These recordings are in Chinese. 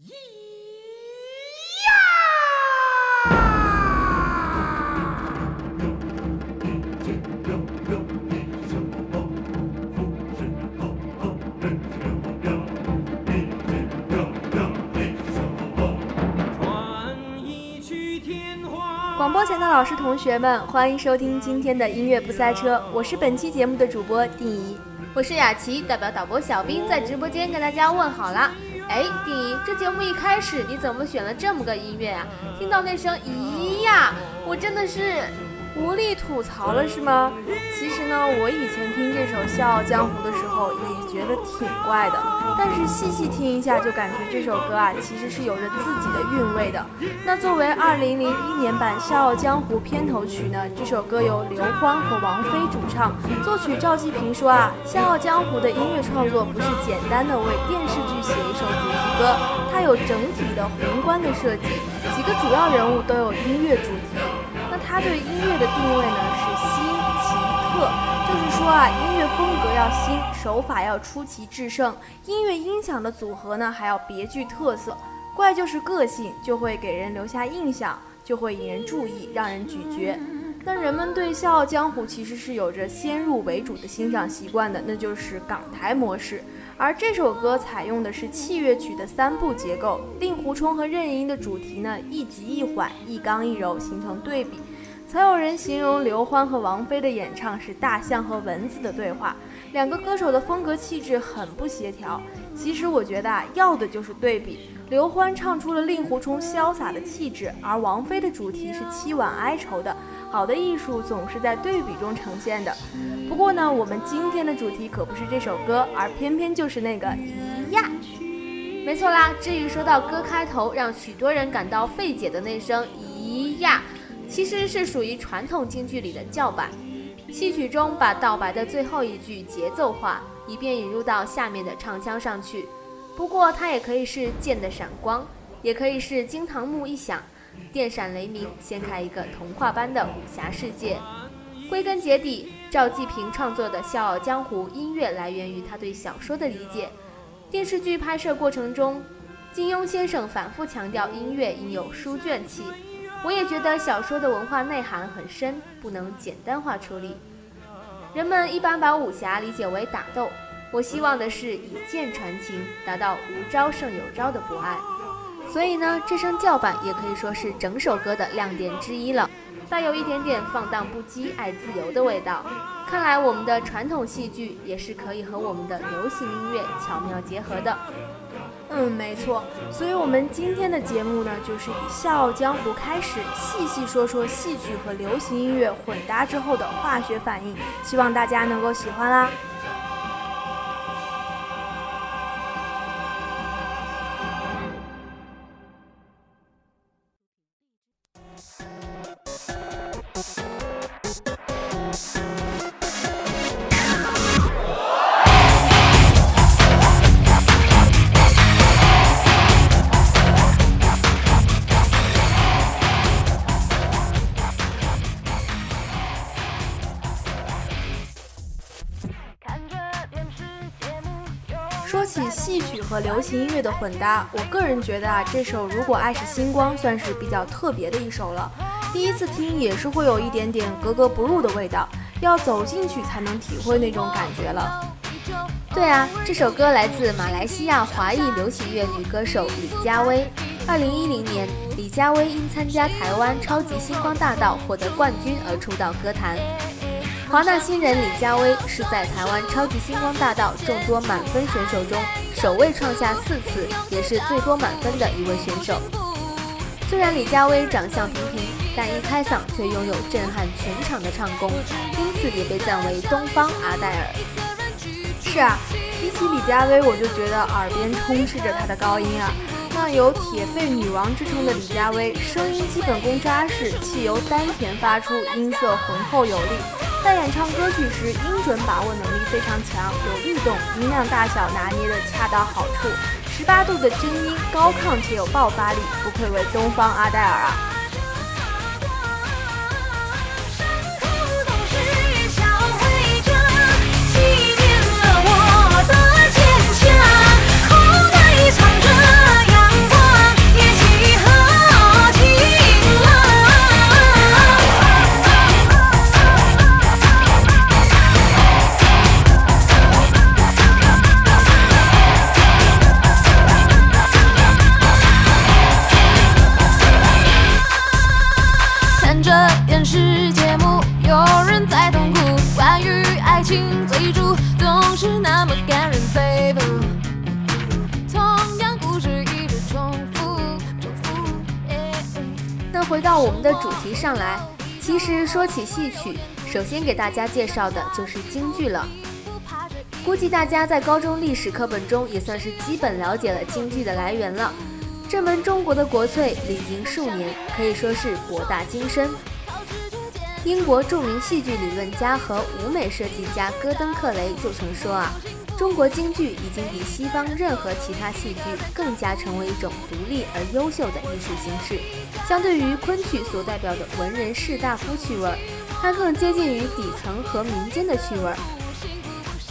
广播前的老师、同学们，欢迎收听今天的音乐不塞车，我是本期节目的主播丁怡，我是雅琪，代表导播小兵在直播间跟大家问好啦。哎，丁一，这节目一开始你怎么选了这么个音乐啊？听到那声咦呀，我真的是。无力吐槽了是吗？其实呢，我以前听这首《笑傲江湖》的时候也觉得挺怪的，但是细细听一下，就感觉这首歌啊，其实是有着自己的韵味的。那作为2001年版《笑傲江湖》片头曲呢，这首歌由刘欢和王菲主唱，作曲赵季平说啊，《笑傲江湖》的音乐创作不是简单的为电视剧写一首主题歌，它有整体的宏观的设计，几个主要人物都有音乐主题。那他对音乐的定位呢是新奇特，就是说啊，音乐风格要新，手法要出奇制胜，音乐音响的组合呢还要别具特色。怪就是个性，就会给人留下印象，就会引人注意，让人咀嚼。那人们对《笑傲江湖》其实是有着先入为主的欣赏习惯的，那就是港台模式。而这首歌采用的是器乐曲的三部结构，令狐冲和任盈盈的主题呢一急一缓，一刚一柔，形成对比。曾有人形容刘欢和王菲的演唱是大象和蚊子的对话，两个歌手的风格气质很不协调。其实我觉得啊，要的就是对比。刘欢唱出了令狐冲潇洒的气质，而王菲的主题是凄婉哀愁的。好的艺术总是在对比中呈现的。不过呢，我们今天的主题可不是这首歌，而偏偏就是那个咿呀。没错啦，至于说到歌开头让许多人感到费解的那声咿呀，其实是属于传统京剧里的叫板。戏曲中把道白的最后一句节奏化，以便引入到下面的唱腔上去。不过它也可以是剑的闪光，也可以是惊堂木一响。电闪雷鸣，掀开一个童话般的武侠世界。归根结底，赵季平创作的《笑傲江湖》音乐来源于他对小说的理解。电视剧拍摄过程中，金庸先生反复强调音乐应有书卷气。我也觉得小说的文化内涵很深，不能简单化处理。人们一般把武侠理解为打斗，我希望的是以剑传情，达到无招胜有招的博爱。所以呢，这声叫板也可以说是整首歌的亮点之一了，带有一点点放荡不羁、爱自由的味道。看来我们的传统戏剧也是可以和我们的流行音乐巧妙结合的。嗯，没错。所以我们今天的节目呢，就是以《笑傲江湖》开始，细细说说戏曲和流行音乐混搭之后的化学反应，希望大家能够喜欢啦。音乐的混搭，我个人觉得啊，这首《如果爱是星光》算是比较特别的一首了。第一次听也是会有一点点格格不入的味道，要走进去才能体会那种感觉了。对啊，这首歌来自马来西亚华裔流行乐女歌手李佳薇。二零一零年，李佳薇因参加台湾超级星光大道获得冠军而出道歌坛。华纳新人李佳薇是在台湾超级星光大道众多满分选手中首位创下四次，也是最多满分的一位选手。虽然李佳薇长相平平，但一开嗓却拥有震撼全场的唱功，因此也被赞为东方阿黛尔。是啊，提起李佳薇，我就觉得耳边充斥着她的高音啊。那有“铁肺女王”之称的李佳薇，声音基本功扎实，气由丹田发出，音色浑厚有力。在演唱歌曲时，音准把握能力非常强，有律动，音量大小拿捏的恰到好处，十八度的真音，高亢且有爆发力，不愧为东方阿黛尔啊！起戏曲，首先给大家介绍的就是京剧了。估计大家在高中历史课本中也算是基本了解了京剧的来源了。这门中国的国粹历经数年，可以说是博大精深。英国著名戏剧理论家和舞美设计家戈登·克雷就曾说啊。中国京剧已经比西方任何其他戏剧更加成为一种独立而优秀的艺术形式。相对于昆曲所代表的文人士大夫趣味，它更接近于底层和民间的趣味。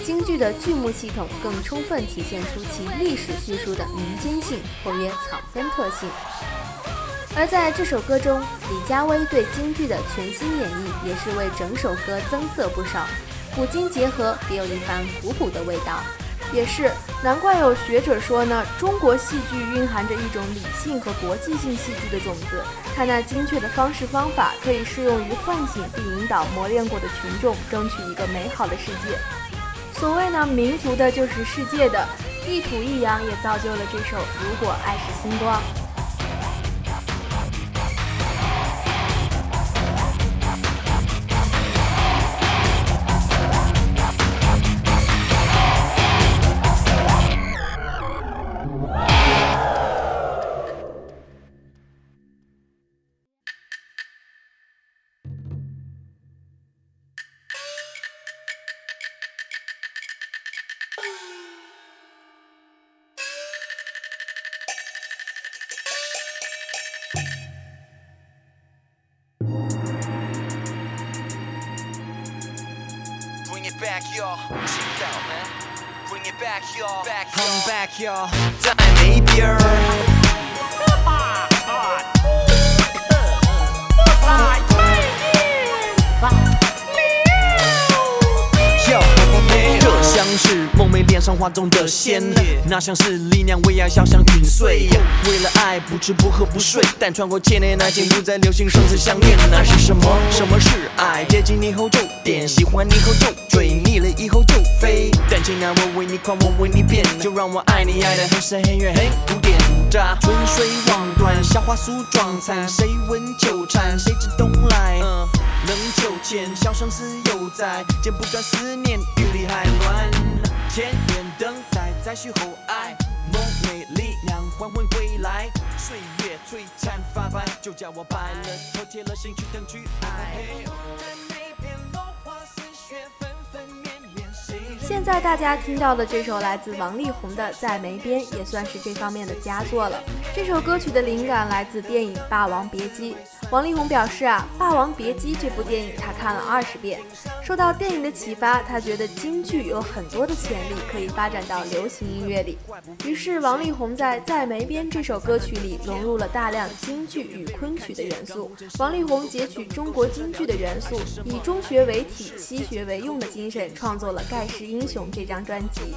京剧的剧目系统更充分体现出其历史叙述的民间性或曰草根特性。而在这首歌中，李佳薇对京剧的全新演绎，也是为整首歌增色不少。古今结合，别有一番古朴的味道。也是难怪有学者说呢，中国戏剧蕴含着一种理性和国际性戏剧的种子。它那精确的方式方法，可以适用于唤醒并引导磨练过的群众，争取一个美好的世界。所谓呢，民族的就是世界的，一土一洋也造就了这首《如果爱是星光》。，I'm back yo，在没边儿。这像是梦寐脸上画中的仙，那像是力量为爱，小像陨碎。为了爱不吃不喝不睡，但穿过千年，爱情不再流行生死相恋。那是什么？什么是爱？接近你后就点，喜欢你后就追，腻了以后就飞。我为你狂，我为你变，就让我爱你爱得很深很远很古典。春水望断，夏花素妆残，谁闻秋蝉？谁知冬来？冷秋千，小相思犹在，剪不断思念，雨里还乱。千年等待，再续后爱，梦寐力量缓缓归来。岁月璀璨发白，就叫我白了头，铁了心去等去爱。现在大家听到的这首来自王力宏的《在梅边》，也算是这方面的佳作了。这首歌曲的灵感来自电影《霸王别姬》。王力宏表示啊，《霸王别姬》这部电影他看了二十遍。受到电影的启发，他觉得京剧有很多的潜力可以发展到流行音乐里。于是，王力宏在《在梅边》这首歌曲里融入了大量京剧与昆曲的元素。王力宏截取中国京剧的元素，以中学为体、西学为用的精神，创作了盖世音。英雄这张专辑，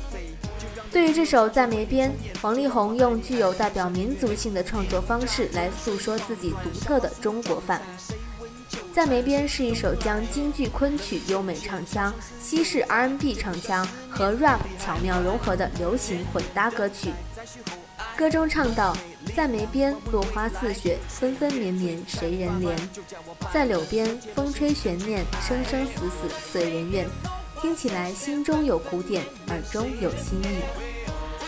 对于这首《在梅边》，王力宏用具有代表民族性的创作方式来诉说自己独特的中国范。《在梅边》是一首将京剧昆曲优美唱腔、西式 R&B 唱腔和 rap 巧妙融合的流行混搭歌曲。歌中唱道：“在梅边，落花似雪，纷纷绵绵，谁人怜？在柳边，风吹悬念，生生死死，随人愿。”听起来心中有古典，耳中有新意。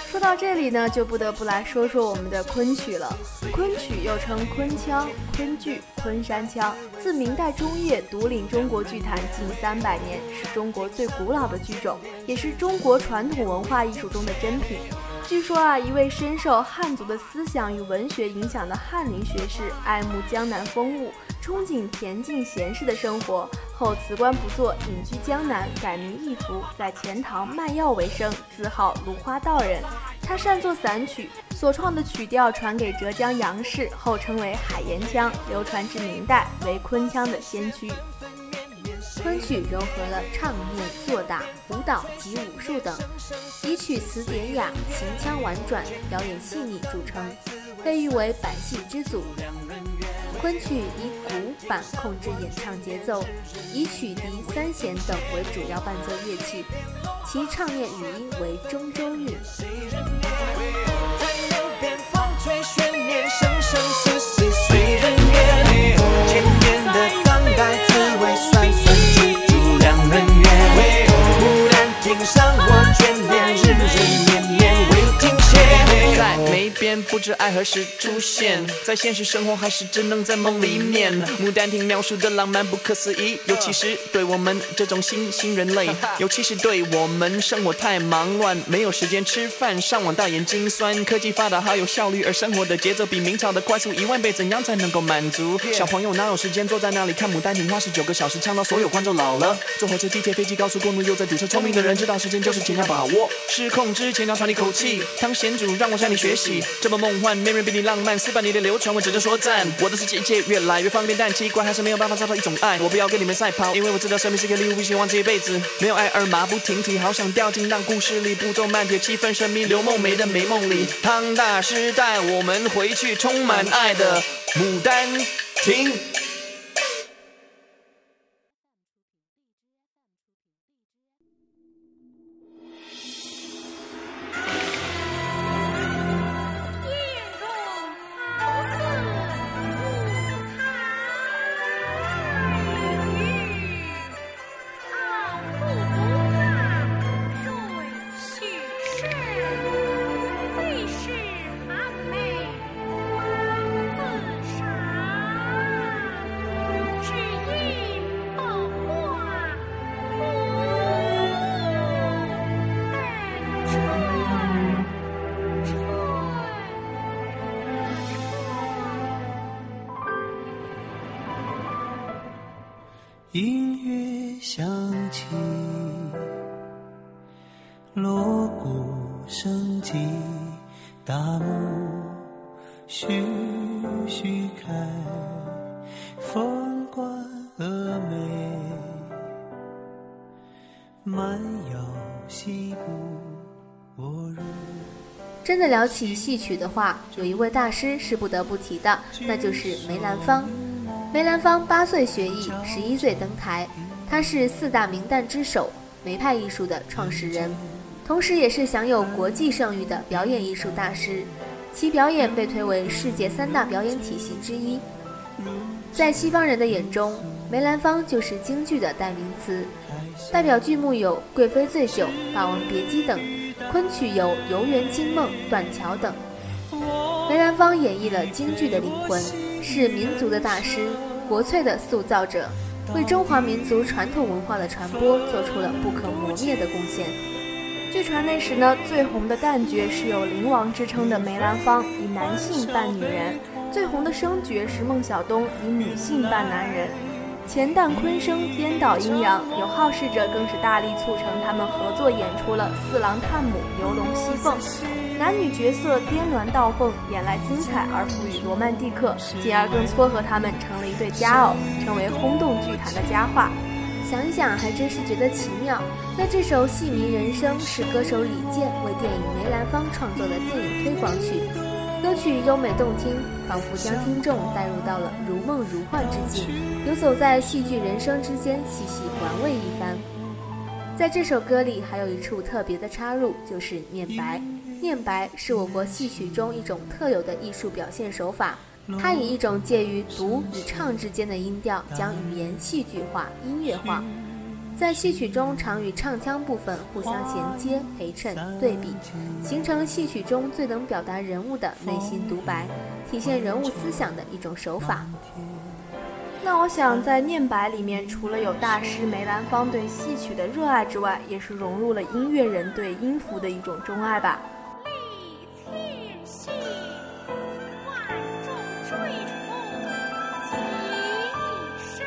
说到这里呢，就不得不来说说我们的昆曲了。昆曲又称昆腔、昆剧、昆山腔，自明代中叶独领中国剧坛近三百年，是中国最古老的剧种，也是中国传统文化艺术中的珍品。据说啊，一位深受汉族的思想与文学影响的翰林学士，爱慕江南风物。憧憬恬静闲适的生活后，辞官不做，隐居江南，改名易福，在钱塘卖药为生，自号芦花道人。他善作散曲，所创的曲调传给浙江杨氏，后称为海盐腔，流传至明代，为昆腔的先驱。昆曲融合了唱念、做打、舞蹈及武术等，以曲词典雅、行腔婉转、表演细腻著称，被誉为百戏之祖。昆曲以鼓板控制演唱节奏，以曲笛、三弦等为主要伴奏乐器，其唱念语音为中州韵。边，不知爱何时出现，在现实生活还是只能在梦里面。牡丹亭描述的浪漫不可思议，尤其是对我们这种新新人类，尤其是对我们生活太忙乱，没有时间吃饭，上网大眼睛酸。科技发达好有效率，而生活的节奏比明朝的快速一万倍，怎样才能够满足？小朋友哪有时间坐在那里看牡丹亭？花十九个小时唱到所有观众老了。坐火车、地铁、飞机、高速公路又在堵车，聪明的人知道时间就是尽量把握。失控之前要喘一口气，当贤主让我向你学习，这么梦幻，没人比你浪漫。四百年的流传，我只能说赞。我的世界一切越来越方便，但奇怪还是没有办法找到一种爱。我不要跟你们赛跑，因为我知道生命是个礼物，不希望这一辈子没有爱而马不停蹄。好想掉进那故事里步骤慢点，气氛神秘，刘梦梅的美梦里。汤大师带我们回去充满爱的牡丹亭。的聊起戏曲的话，有一位大师是不得不提的，那就是梅兰芳。梅兰芳八岁学艺，十一岁登台。他是四大名旦之首，梅派艺术的创始人，同时也是享有国际盛誉的表演艺术大师。其表演被推为世界三大表演体系之一。在西方人的眼中，梅兰芳就是京剧的代名词，代表剧目有《贵妃醉酒》《霸王别姬》等，昆曲有《游园惊梦》《断桥》等。梅兰芳演绎了京剧的灵魂，是民族的大师，国粹的塑造者，为中华民族传统文化的传播做出了不可磨灭的贡献。据传那时呢，最红的旦角是有灵王之称的梅兰芳，以男性扮女人；最红的生角是孟小冬，以女性扮男人。前旦昆生颠倒阴阳，有好事者更是大力促成他们合作演出了《四郎探母》《游龙戏凤》。男女角色颠鸾倒凤，演来精彩而富于罗曼蒂克，进而更撮合他们成了一对佳偶，成为轰动剧坛的佳话。想一想，还真是觉得奇妙。那这首《戏迷人生》是歌手李健为电影《梅兰芳》创作的电影推广曲，歌曲优美动听，仿佛将听众带入到了如梦如幻之境，游走在戏剧人生之间，细细玩味一番。在这首歌里，还有一处特别的插入，就是念白。念白是我国戏曲中一种特有的艺术表现手法，它以一种介于读与唱之间的音调，将语言戏剧化、音乐化。在戏曲中常与唱腔部分互相衔接、陪衬、对比，形成戏曲中最能表达人物的内心独白，体现人物思想的一种手法。那我想，在念白里面，除了有大师梅兰芳对戏曲的热爱之外，也是融入了音乐人对音符的一种钟爱吧。万众追逐，即是。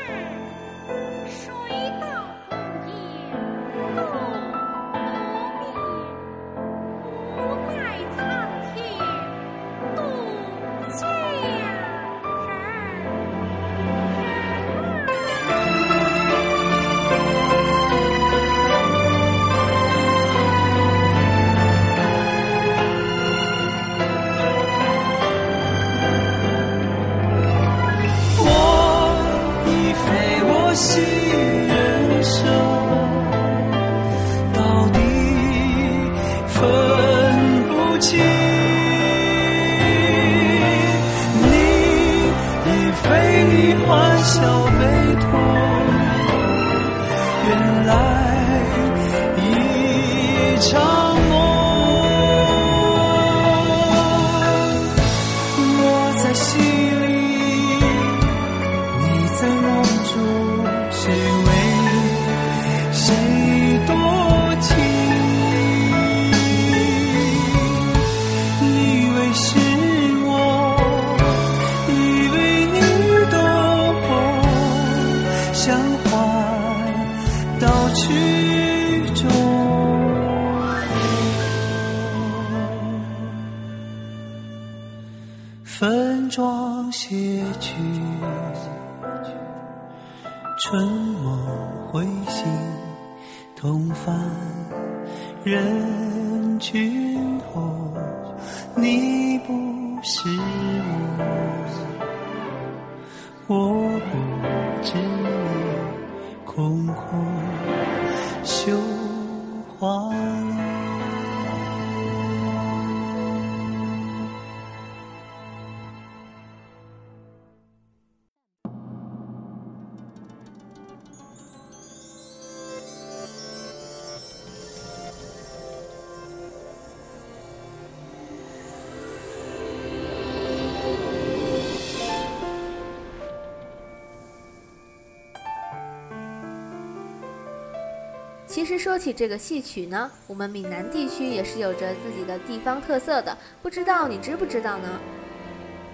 其实说起这个戏曲呢，我们闽南地区也是有着自己的地方特色的，不知道你知不知道呢？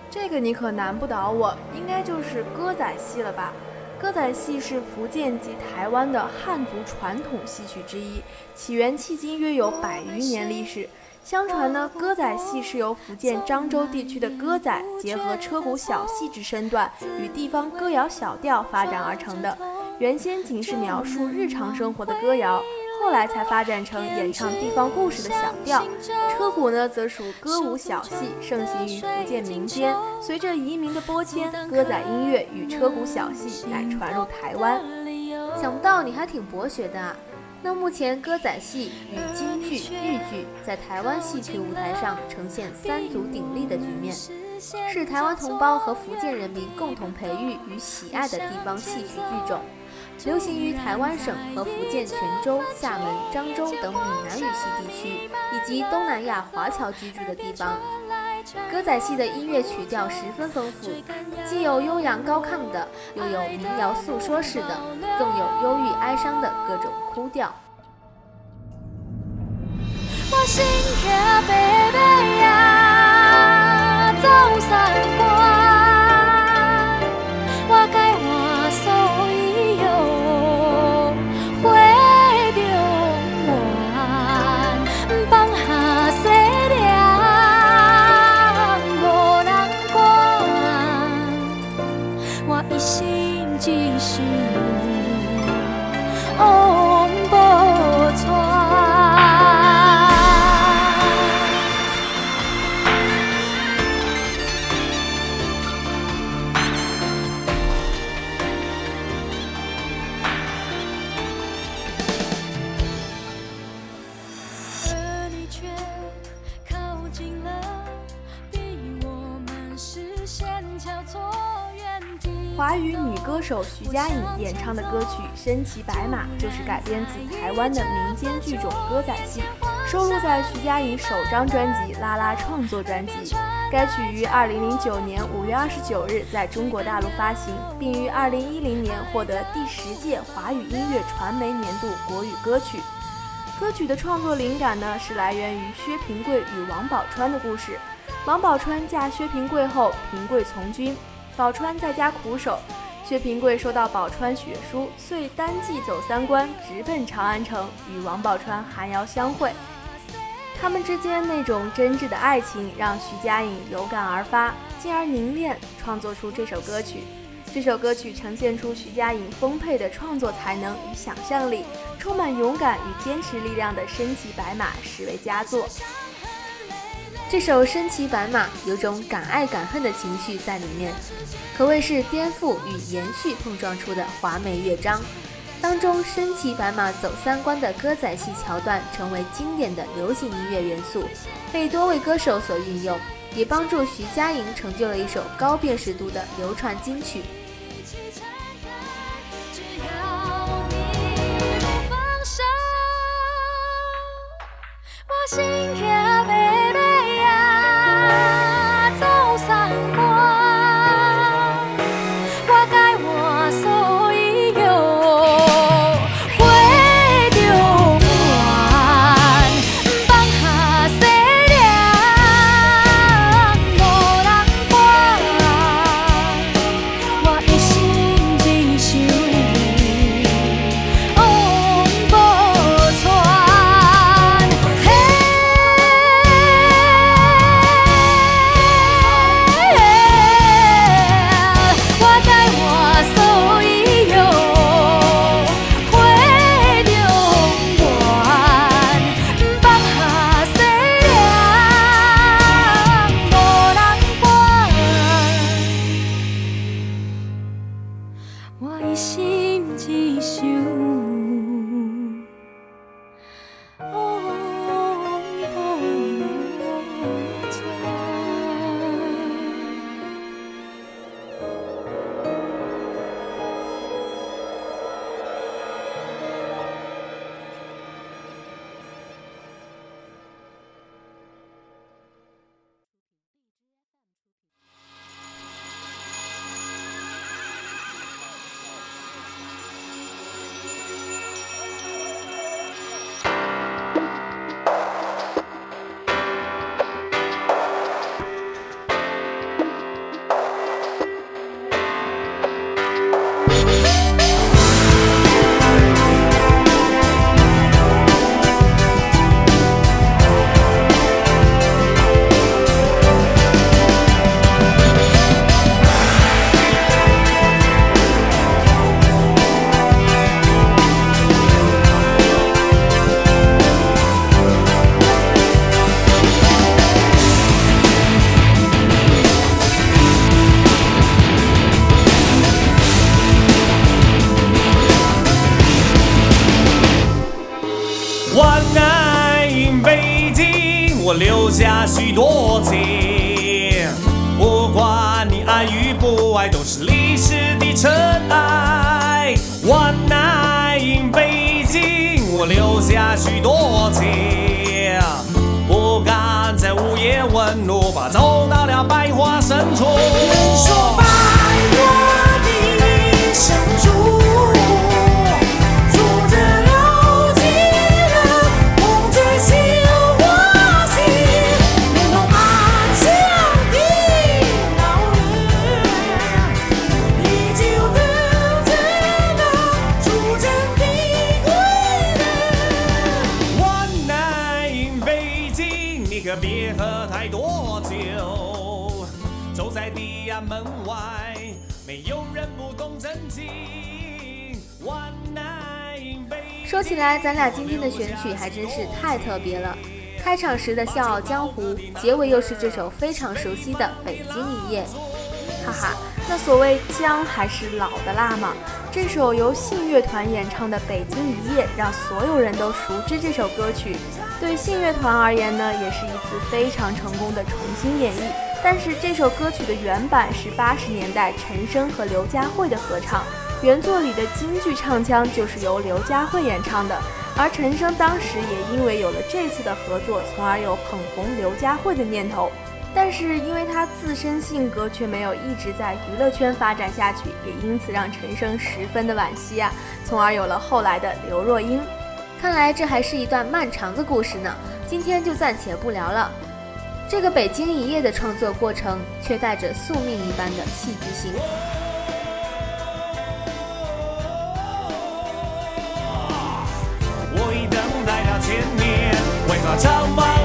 这个你可难不倒我，应该就是歌仔戏了吧？歌仔戏是福建及台湾的汉族传统戏曲之一，起源迄今约有百余年历史。相传呢，歌仔戏是由福建漳州地区的歌仔结合车鼓小戏之身段与地方歌谣小调发展而成的。原先仅是描述日常生活的歌谣，后来才发展成演唱地方故事的小调。车鼓呢，则属歌舞小戏，盛行于福建民间。随着移民的拨迁，歌仔音乐与车鼓小戏乃传入台湾。想不到你还挺博学的啊！那目前歌仔戏与京剧、豫剧在台湾戏曲舞台上呈现三足鼎立的局面。是台湾同胞和福建人民共同培育与喜爱的地方戏曲剧种。流行于台湾省和福建泉州、厦门、漳州等闽南语系地区，以及东南亚华侨居住的地方。歌仔戏的音乐曲调十分丰富，既有悠扬高亢的，又有民谣诉说式的，更有忧郁哀伤的各种哭调。我心白马徐佳莹演唱的歌曲《身骑白马》就是改编自台湾的民间剧种歌仔戏，收录在徐佳莹首张专辑《拉拉》创作专辑。该曲于2009年5月29日在中国大陆发行，并于2010年获得第十届华语音乐传媒年度国语歌曲。歌曲的创作灵感呢，是来源于薛平贵与王宝钏的故事。王宝钏嫁薛平贵后，平贵从军。宝钏在家苦守，薛平贵收到宝钏血书，遂单骑走三关，直奔长安城，与王宝钏寒窑相会。他们之间那种真挚的爱情，让徐佳莹有感而发，进而凝练创作出这首歌曲。这首歌曲呈现出徐佳莹丰沛的创作才能与想象力，充满勇敢与坚持力量的身骑白马，实为佳作。这首身骑白马有种敢爱敢恨的情绪在里面，可谓是颠覆与延续碰撞出的华美乐章。当中身骑白马走三关的歌仔戏桥段成为经典的流行音乐元素，被多位歌手所运用，也帮助徐佳莹成就了一首高辨识度的流传金曲。只要你。我心。留下许多情。不管你爱与不爱，都是历史的尘埃。One night in 北京，我留下许多情。不敢在午夜问路，吧，走到了百花深处。人说百花别喝太多酒。走在地安门外，没有人不懂真情。说起来，咱俩今天的选曲还真是太特别了。开场时的《笑傲江湖》，结尾又是这首非常熟悉的《北京一夜》。哈哈，那所谓姜还是老的辣嘛。这首由信乐团演唱的《北京一夜》，让所有人都熟知这首歌曲。对信乐团而言呢，也是一次非常成功的重新演绎。但是这首歌曲的原版是八十年代陈升和刘佳慧的合唱，原作里的京剧唱腔就是由刘佳慧演唱的。而陈升当时也因为有了这次的合作，从而有捧红刘佳慧的念头。但是因为他自身性格却没有一直在娱乐圈发展下去，也因此让陈升十分的惋惜啊，从而有了后来的刘若英。看来这还是一段漫长的故事呢，今天就暂且不聊了。这个《北京一夜》的创作过程却带着宿命一般的戏剧性。我已等待了千年，为何长梦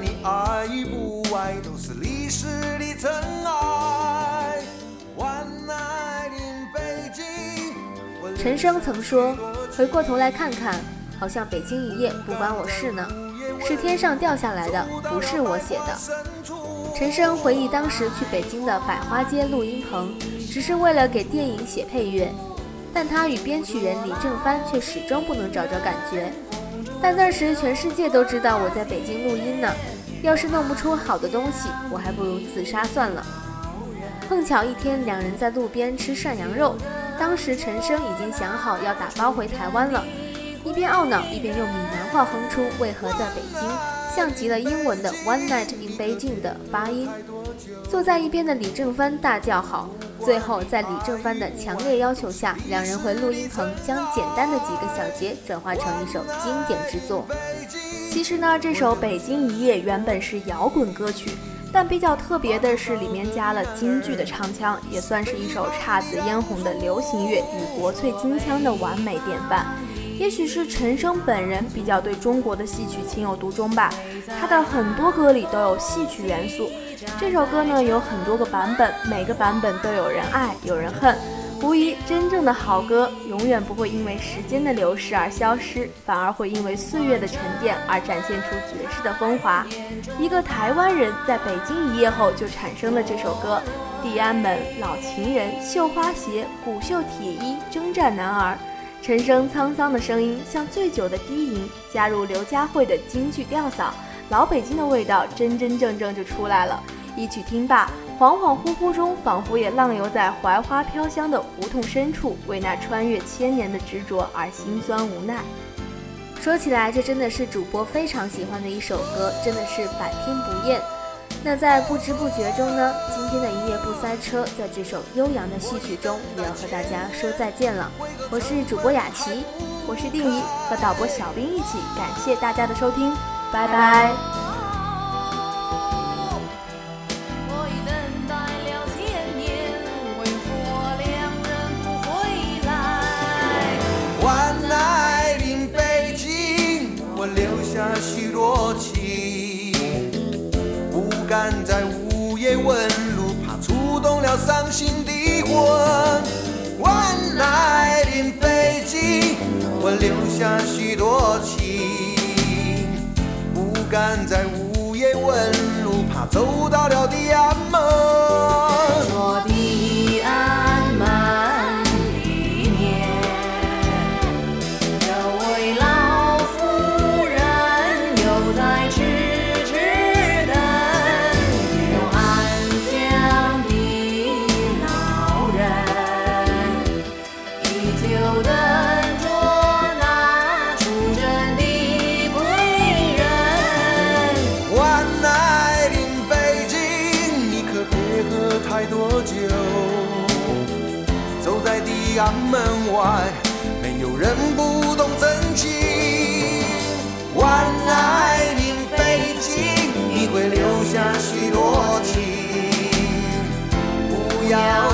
你爱与不爱，都是历史的尘埃。One night in 北京，陈升曾说：“回过头来看看，好像北京一夜不关我事呢，是天上掉下来的，不是我写的。”陈升回忆当时去北京的百花街录音棚，只是为了给电影写配乐。但他与编曲人李正帆却始终不能找着感觉。但那时全世界都知道我在北京录音呢，要是弄不出好的东西，我还不如自杀算了。碰巧一天，两人在路边吃涮羊肉，当时陈升已经想好要打包回台湾了，一边懊恼，一边用闽南话哼出“为何在北京”，像极了英文的 “One Night in Beijing” 的发音。坐在一边的李正帆大叫好。最后，在李正帆的强烈要求下，两人回录音棚，将简单的几个小节转化成一首经典之作。其实呢，这首《北京一夜》原本是摇滚歌曲，但比较特别的是，里面加了京剧的唱腔，也算是一首姹紫嫣红的流行乐与国粹京腔的完美典范。也许是陈升本人比较对中国的戏曲情有独钟吧，他的很多歌里都有戏曲元素。这首歌呢有很多个版本，每个版本都有人爱，有人恨。无疑，真正的好歌永远不会因为时间的流逝而消失，反而会因为岁月的沉淀而展现出绝世的风华。一个台湾人在北京一夜后就产生了这首歌，《地安门》《老情人》《绣花鞋》《古绣铁衣》《征战男儿》。陈升沧桑的声音像醉酒的低吟，加入刘佳慧的京剧调嗓。老北京的味道真真正正就出来了。一曲听罢，恍恍惚惚中，仿佛也浪游在槐花飘香的胡同深处，为那穿越千年的执着而心酸无奈。说起来，这真的是主播非常喜欢的一首歌，真的是百听不厌。那在不知不觉中呢，今天的音乐不塞车，在这首悠扬的戏曲中，也要和大家说再见了。我是主播雅琪，我是定怡，和导播小兵一起，感谢大家的收听。拜拜。许多情，不敢在午夜问路，怕触动了伤心的魂。万爱临北京，我留下许多情。不敢在午夜问路，怕走到了地安门。外，没有人不懂真情。万爱临北京，你会留下许多情。不要。